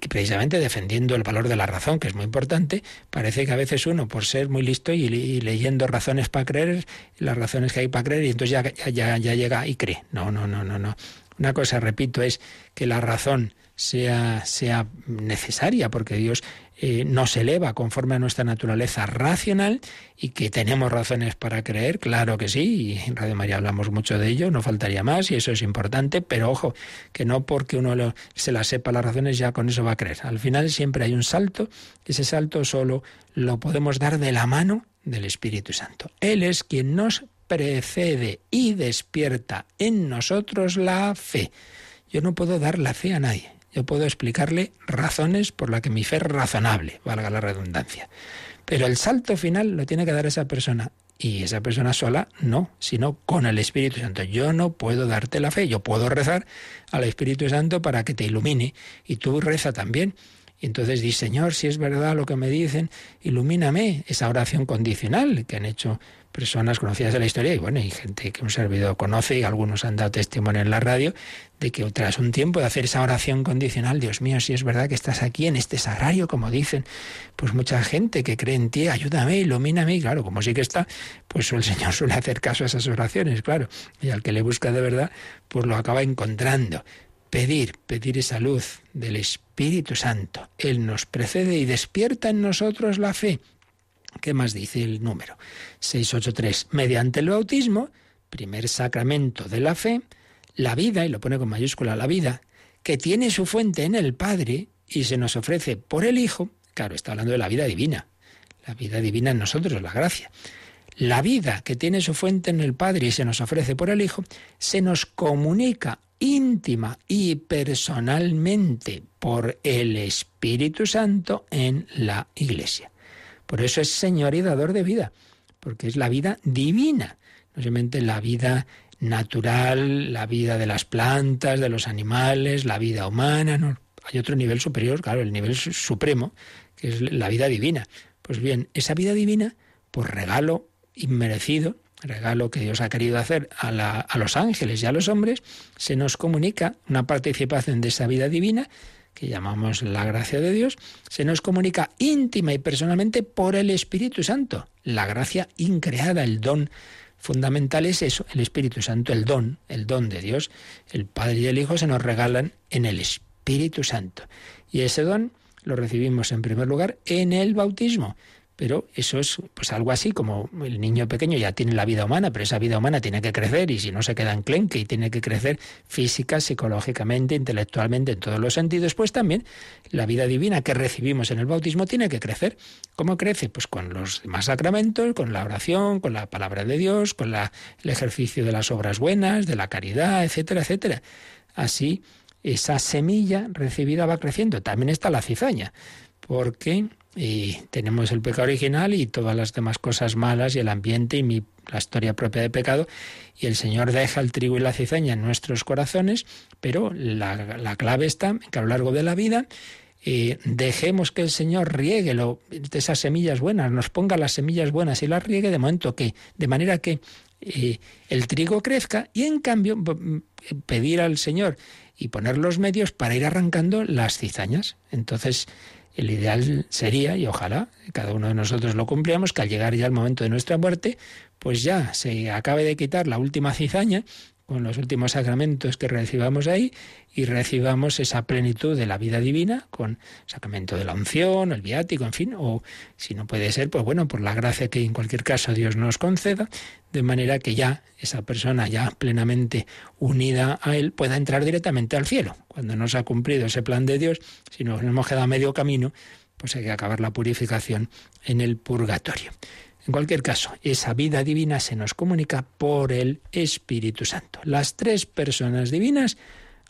precisamente defendiendo el valor de la razón, que es muy importante, parece que a veces uno, por ser muy listo y, leyendo razones para creer, las razones que hay para creer, y entonces ya, ya, ya llega y cree. No, no, no, no, no. Una cosa, repito, es que la razón sea, sea necesaria, porque Dios eh, nos eleva conforme a nuestra naturaleza racional y que tenemos razones para creer, claro que sí, y en Radio María hablamos mucho de ello, no faltaría más y eso es importante, pero ojo, que no porque uno se la sepa las razones ya con eso va a creer. Al final siempre hay un salto, ese salto solo lo podemos dar de la mano del Espíritu Santo. Él es quien nos precede y despierta en nosotros la fe. Yo no puedo dar la fe a nadie. Yo puedo explicarle razones por las que mi fe es razonable, valga la redundancia. Pero el salto final lo tiene que dar esa persona. Y esa persona sola no, sino con el Espíritu Santo. Yo no puedo darte la fe, yo puedo rezar al Espíritu Santo para que te ilumine. Y tú reza también. Y entonces di, Señor, si es verdad lo que me dicen, ilumíname. Esa oración condicional que han hecho personas conocidas de la historia y bueno, hay gente que un servidor conoce y algunos han dado testimonio en la radio de que tras un tiempo de hacer esa oración condicional, Dios mío, si es verdad que estás aquí en este sagrario, como dicen, pues mucha gente que cree en ti, ayúdame, ilumíname, y claro, como sí que está, pues el Señor suele hacer caso a esas oraciones, claro, y al que le busca de verdad, pues lo acaba encontrando. Pedir, pedir esa luz del Espíritu Santo. Él nos precede y despierta en nosotros la fe. ¿Qué más dice el número? 683. Mediante el bautismo, primer sacramento de la fe, la vida, y lo pone con mayúscula la vida, que tiene su fuente en el Padre y se nos ofrece por el Hijo, claro, está hablando de la vida divina, la vida divina en nosotros, la gracia. La vida que tiene su fuente en el Padre y se nos ofrece por el Hijo, se nos comunica íntima y personalmente por el Espíritu Santo en la Iglesia. Por eso es Señor y dador de vida, porque es la vida divina, no solamente la vida natural, la vida de las plantas, de los animales, la vida humana. Hay otro nivel superior, claro, el nivel supremo, que es la vida divina. Pues bien, esa vida divina, por regalo inmerecido, regalo que Dios ha querido hacer a los ángeles y a los hombres, se nos comunica una participación de esa vida divina que llamamos la gracia de Dios, se nos comunica íntima y personalmente por el Espíritu Santo. La gracia increada, el don fundamental es eso, el Espíritu Santo, el don, el don de Dios. El Padre y el Hijo se nos regalan en el Espíritu Santo. Y ese don lo recibimos en primer lugar en el bautismo. Pero eso es pues algo así como el niño pequeño ya tiene la vida humana, pero esa vida humana tiene que crecer y si no se queda en clenque y tiene que crecer física, psicológicamente, intelectualmente, en todos los sentidos, pues también la vida divina que recibimos en el bautismo tiene que crecer. ¿Cómo crece? Pues con los demás sacramentos, con la oración, con la palabra de Dios, con el ejercicio de las obras buenas, de la caridad, etcétera, etcétera. Así, esa semilla recibida va creciendo. También está la cizaña, porque y tenemos el pecado original y todas las demás cosas malas y el ambiente y mi, la historia propia de pecado y el Señor deja el trigo y la cizaña en nuestros corazones, pero la, la clave está que a lo largo de la vida eh, dejemos que el Señor riegue lo, de esas semillas buenas, nos ponga las semillas buenas y las riegue de momento que, de manera que eh, el trigo crezca y en cambio pedir al Señor y poner los medios para ir arrancando las cizañas. Entonces, el ideal sería, y ojalá cada uno de nosotros lo cumplíamos, que al llegar ya el momento de nuestra muerte, pues ya se acabe de quitar la última cizaña con los últimos sacramentos que recibamos ahí y recibamos esa plenitud de la vida divina con el sacramento de la unción, el viático, en fin, o si no puede ser, pues bueno, por la gracia que en cualquier caso Dios nos conceda, de manera que ya esa persona ya plenamente unida a Él pueda entrar directamente al cielo. Cuando no se ha cumplido ese plan de Dios, si nos hemos quedado a medio camino, pues hay que acabar la purificación en el purgatorio. En cualquier caso, esa vida divina se nos comunica por el Espíritu Santo. Las tres personas divinas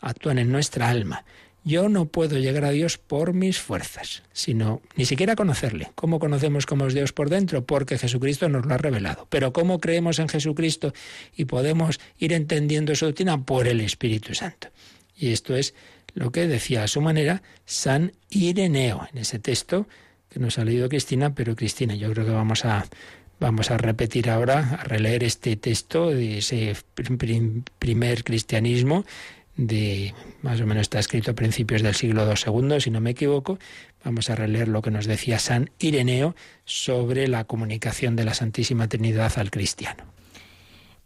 actúan en nuestra alma. Yo no puedo llegar a Dios por mis fuerzas, sino ni siquiera conocerle. ¿Cómo conocemos cómo es Dios por dentro? Porque Jesucristo nos lo ha revelado. Pero ¿cómo creemos en Jesucristo y podemos ir entendiendo su doctrina? Por el Espíritu Santo. Y esto es lo que decía a su manera San Ireneo en ese texto que nos ha leído Cristina, pero Cristina, yo creo que vamos a vamos a repetir ahora, a releer este texto de ese primer cristianismo de más o menos está escrito a principios del siglo II, si no me equivoco. Vamos a releer lo que nos decía San Ireneo sobre la comunicación de la Santísima Trinidad al cristiano.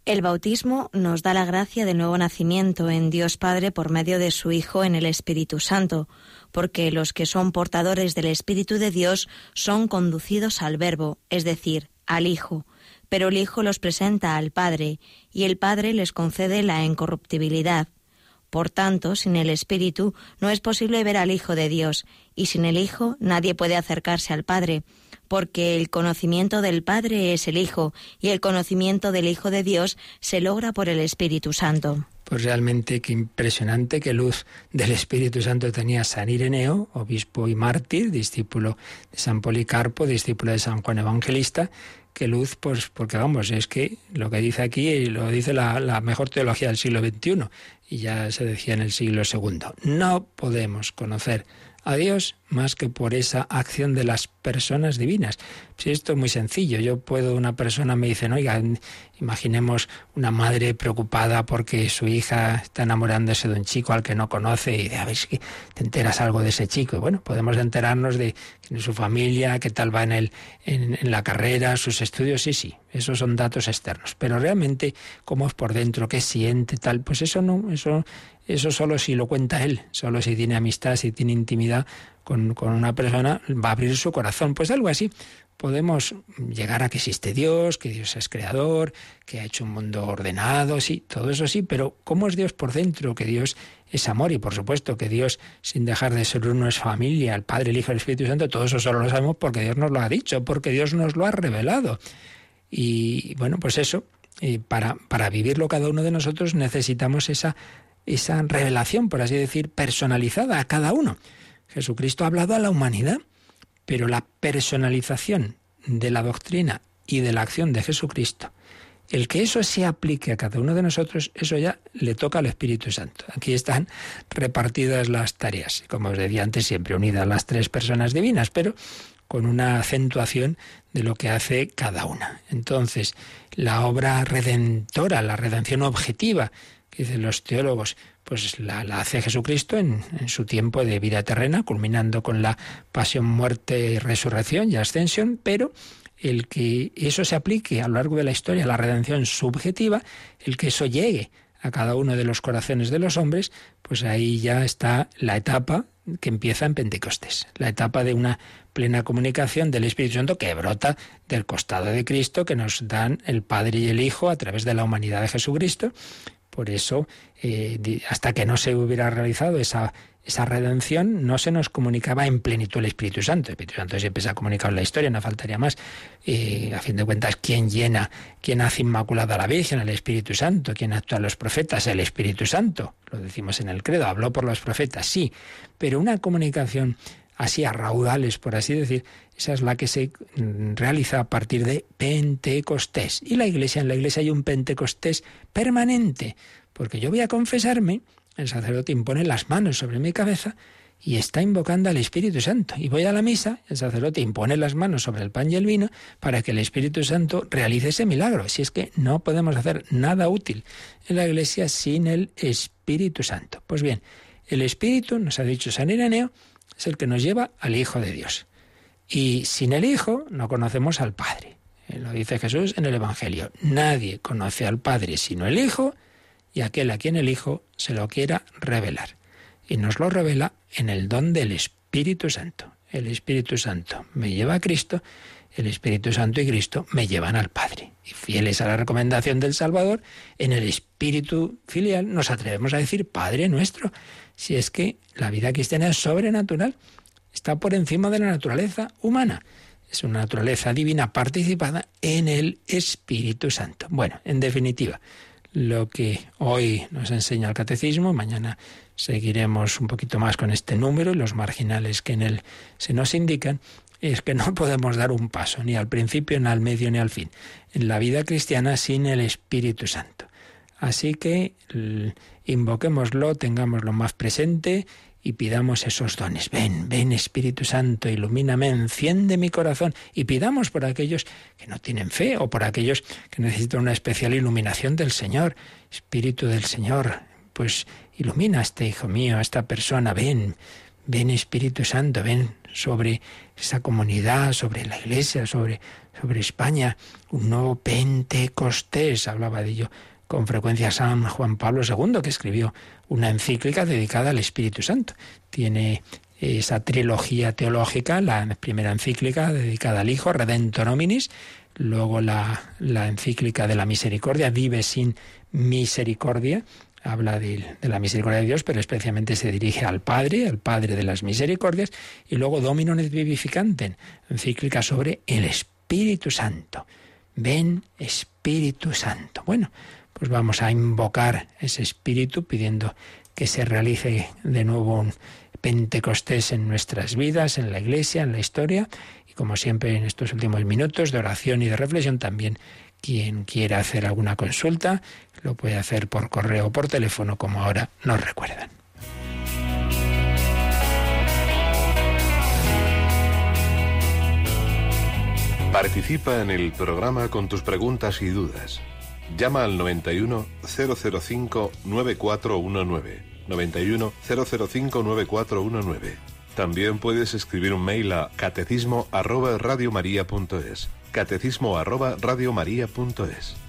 El bautismo nos da la gracia del nuevo nacimiento en Dios Padre por medio de su Hijo en el Espíritu Santo, porque los que son portadores del Espíritu de Dios son conducidos al Verbo, es decir, al Hijo, pero el Hijo los presenta al Padre, y el Padre les concede la incorruptibilidad. Por tanto, sin el Espíritu no es posible ver al Hijo de Dios, y sin el Hijo nadie puede acercarse al Padre, porque el conocimiento del Padre es el Hijo, y el conocimiento del Hijo de Dios se logra por el Espíritu Santo. Pues realmente qué impresionante qué luz del Espíritu Santo tenía San Ireneo, obispo y mártir, discípulo de San Policarpo, discípulo de San Juan Evangelista, qué luz, pues porque vamos, es que lo que dice aquí lo dice la, mejor teología del siglo XXI y ya se decía en el siglo II. No podemos conocer a Dios más que por esa acción de las personas divinas. Si esto es muy sencillo, yo puedo, una persona me dice, oiga, imaginemos una madre preocupada porque su hija está enamorándose de un chico al que no conoce y de a ver si te enteras algo de ese chico. Y bueno, podemos enterarnos de, su familia, qué tal va en, el, en, en la carrera, sus estudios, sí, sí, esos son datos externos. Pero realmente, cómo es por dentro, qué siente, tal, pues eso no, eso, eso solo si lo cuenta él, solo si tiene amistad, si tiene intimidad con, con, una persona, va a abrir su corazón. Pues algo así. Podemos llegar a que existe Dios, que Dios es creador, que ha hecho un mundo ordenado, sí, todo eso sí, pero ¿cómo es Dios por dentro? Que Dios es amor y por supuesto que Dios, sin dejar de ser uno, es familia, el Padre, el Hijo, el Espíritu Santo, todo eso solo lo sabemos porque Dios nos lo ha dicho, porque Dios nos lo ha revelado. Y bueno, pues eso, eh, para, para vivirlo cada uno de nosotros necesitamos esa esa revelación, por así decir, personalizada a cada uno. Jesucristo ha hablado a la humanidad, pero la personalización de la doctrina y de la acción de Jesucristo, el que eso se aplique a cada uno de nosotros, eso ya le toca al Espíritu Santo. Aquí están repartidas las tareas, como os decía antes, siempre unidas las tres personas divinas, pero con una acentuación de lo que hace cada una. Entonces, la obra redentora, la redención objetiva, dicen los teólogos, pues la, hace Jesucristo en, en, su tiempo de vida terrena, culminando con la pasión, muerte, resurrección y ascensión, pero el que eso se aplique a lo largo de la historia, la redención subjetiva, el que eso llegue a cada uno de los corazones de los hombres, pues ahí ya está la etapa que empieza en Pentecostés, la etapa de una plena comunicación del Espíritu Santo que brota del costado de Cristo, que nos dan el Padre y el Hijo a través de la humanidad de Jesucristo, por eso, eh, hasta que no se hubiera realizado esa, esa redención, no se nos comunicaba en plenitud el Espíritu Santo. El Espíritu Santo siempre se ha comunicado en la historia, no faltaría más. Eh, a fin de cuentas, ¿quién llena, quién hace inmaculada a la Virgen? El Espíritu Santo. ¿Quién actúa en los profetas? El Espíritu Santo. Lo decimos en el credo, habló por los profetas, sí. Pero una comunicación así a raudales, por así decir, esa es la que se mm, realiza a partir de Pentecostés. Y la iglesia, en la iglesia hay un Pentecostés permanente, porque yo voy a confesarme, el sacerdote impone las manos sobre mi cabeza y está invocando al Espíritu Santo. Y voy a la misa, el sacerdote impone las manos sobre el pan y el vino para que el Espíritu Santo realice ese milagro. Si es que no podemos hacer nada útil en la iglesia sin el Espíritu Santo. Pues bien, el Espíritu, nos ha dicho San Ireneo, es el que nos lleva al Hijo de Dios. Y sin el Hijo no conocemos al Padre. Eh, lo dice Jesús en el Evangelio. Nadie conoce al Padre sino el Hijo y aquel a quien el Hijo se lo quiera revelar. Y nos lo revela en el don del Espíritu Santo. El Espíritu Santo me lleva a Cristo, el Espíritu Santo y Cristo me llevan al Padre. Y fieles a la recomendación del Salvador, en el Espíritu filial nos atrevemos a decir Padre nuestro, si es que la vida cristiana es sobrenatural, está por encima de la naturaleza humana. Es una naturaleza divina participada en el Espíritu Santo. Bueno, en definitiva, lo que hoy nos enseña el catecismo, mañana seguiremos un poquito más con este número y los marginales que en él se nos indican, es que no podemos dar un paso, ni al principio, ni al medio, ni al fin, en la vida cristiana sin el Espíritu Santo. Así que invoquémoslo, tengámoslo más presente y pidamos esos dones. Ven, ven Espíritu Santo, ilumíname, enciende mi corazón y pidamos por aquellos que no tienen fe o por aquellos que necesitan una especial iluminación del Señor. Espíritu del Señor, pues ilumina a este hijo mío, a esta persona, ven, ven Espíritu Santo, ven sobre esa comunidad, sobre la iglesia, sobre, sobre España, un nuevo Pentecostés, hablaba de ello con frecuencia San Juan Pablo II, que escribió una encíclica dedicada al Espíritu Santo. Tiene esa trilogía teológica, la primera encíclica dedicada al Hijo, Redentor Hominis, luego la, la encíclica de la misericordia, Vive sin misericordia, habla de, la misericordia de Dios, pero especialmente se dirige al Padre, al Padre de las misericordias, y luego Domino et Vivificantem, encíclica sobre el Espíritu Santo. Ven Espíritu Santo. Bueno, pues vamos a invocar ese espíritu pidiendo que se realice de nuevo un Pentecostés en nuestras vidas, en la iglesia, en la historia y como siempre en estos últimos minutos de oración y de reflexión también quien quiera hacer alguna consulta lo puede hacer por correo o por teléfono como ahora nos recuerdan. Participa en el programa con tus preguntas y dudas. Llama al 91 005 9419. 91 005 9419. También puedes escribir un mail a catecismo arroba. Catecismo arroba radiomaria.es.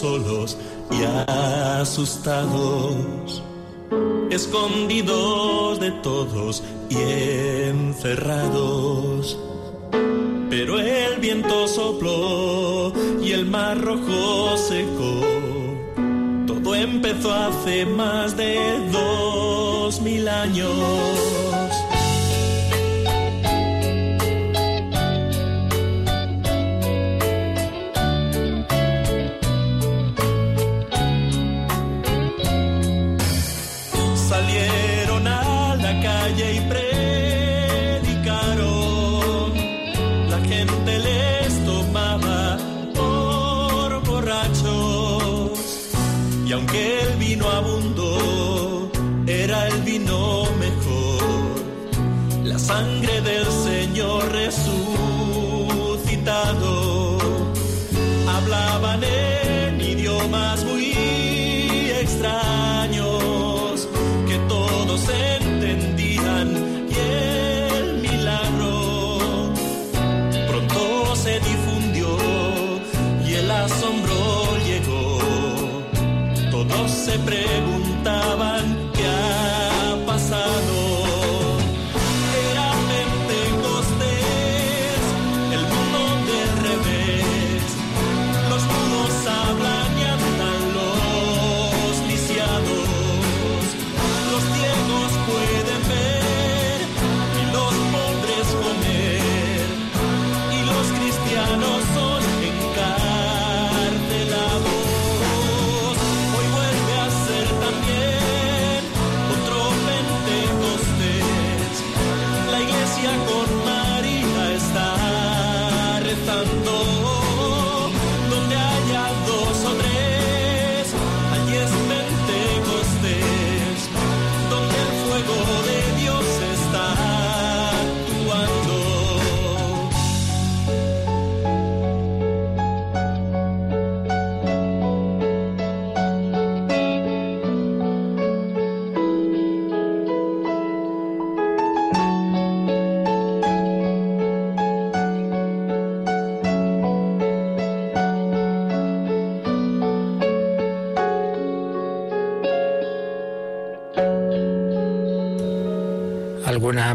solos y asustados escondidos de todos y encerrados. Pero el viento sopló y el mar rojo secó. Todo empezó hace más de dos mil años.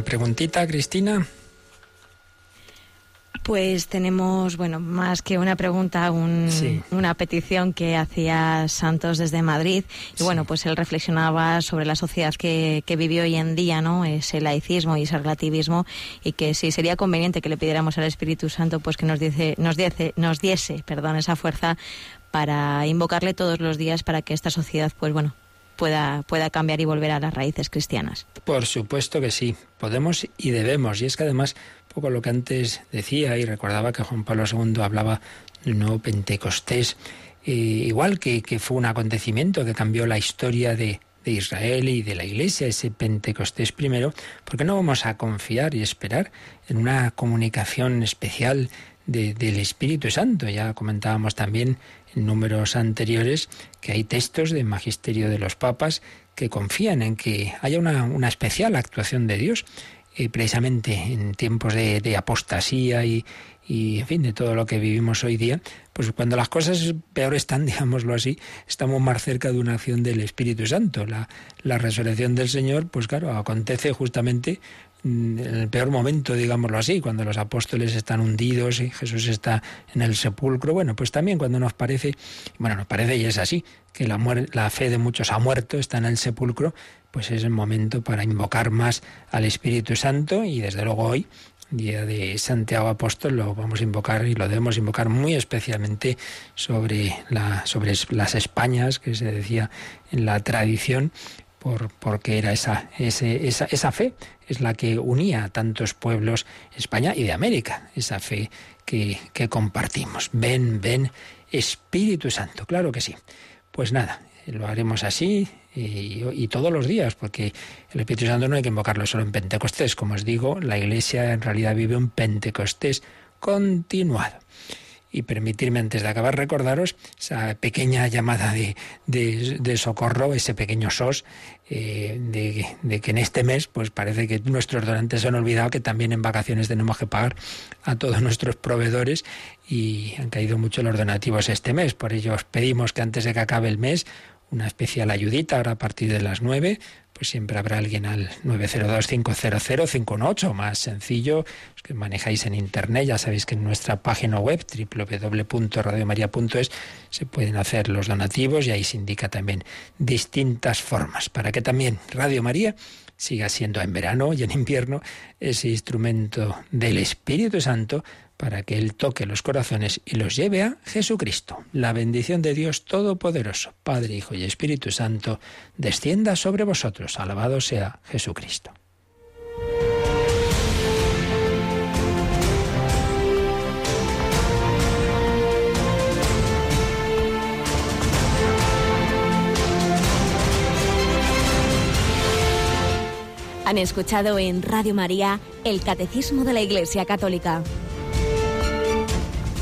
Preguntita, Cristina? Pues tenemos, bueno, más que una pregunta, una petición que hacía Santos desde Madrid. Y bueno, pues él reflexionaba sobre la sociedad que, que vive hoy en día, ¿no? Ese laicismo y ese relativismo. Y que sí sería conveniente que le pidiéramos al Espíritu Santo, pues que nos, dice, nos, diese, nos diese perdón, esa fuerza para invocarle todos los días para que esta sociedad, pues bueno, pueda, pueda cambiar y volver a las raíces cristianas. Por supuesto que sí, podemos y debemos. Y es que además, poco lo que antes decía y recordaba que Juan Pablo II hablaba del nuevo Pentecostés, eh, igual que, que fue un acontecimiento que cambió la historia de, de Israel y de la Iglesia, ese Pentecostés primero, porque no vamos a confiar y esperar en una comunicación especial del Espíritu Santo. Ya comentábamos también números anteriores que hay textos del magisterio de los papas que confían en que haya una, especial actuación de Dios, eh, precisamente en tiempos de, apostasía y, y, en fin, de todo lo que vivimos hoy día, pues cuando las cosas peor están, digámoslo así, estamos más cerca de una acción del Espíritu Santo. La, la resurrección del Señor, pues claro, acontece justamente en el peor momento, digámoslo así, cuando los apóstoles están hundidos y Jesús está en el sepulcro. Bueno, pues también cuando nos parece, bueno, nos parece y es así, que la, la fe de muchos ha muerto, está en el sepulcro, pues es el momento para invocar más al Espíritu Santo y desde luego hoy día de Santiago Apóstol lo vamos a invocar y lo debemos invocar muy especialmente sobre, la, sobre las Españas, que se decía en la tradición, por, porque era esa, esa, esa fe, es la que unía a tantos pueblos España y de América, esa fe que, que compartimos. Ven, ven, Espíritu Santo, claro que sí. Pues nada, lo haremos así y, y, todos los días, porque el Espíritu Santo no hay que invocarlo solo en Pentecostés. Como os digo, la Iglesia en realidad vive un Pentecostés continuado y permitirme antes de acabar recordaros esa pequeña llamada de, de, socorro, ese pequeño sos, eh, de, que en este mes pues parece que nuestros donantes se han olvidado que también en vacaciones tenemos que pagar a todos nuestros proveedores y han caído mucho los donativos este mes. Por ello os pedimos que antes de que acabe el mes una especial ayudita ahora a partir de las nueve pues siempre habrá alguien al 902-500-518, más sencillo, que manejáis en internet, ya sabéis que en nuestra página web www.radiomaria.es se pueden hacer los donativos y ahí se indica también distintas formas para que también Radio María siga siendo en verano y en invierno ese instrumento del Espíritu Santo para que Él toque los corazones y los lleve a Jesucristo. La bendición de Dios Todopoderoso, Padre, Hijo y Espíritu Santo, descienda sobre vosotros. Alabado sea Jesucristo. Han escuchado en Radio María el Catecismo de la Iglesia Católica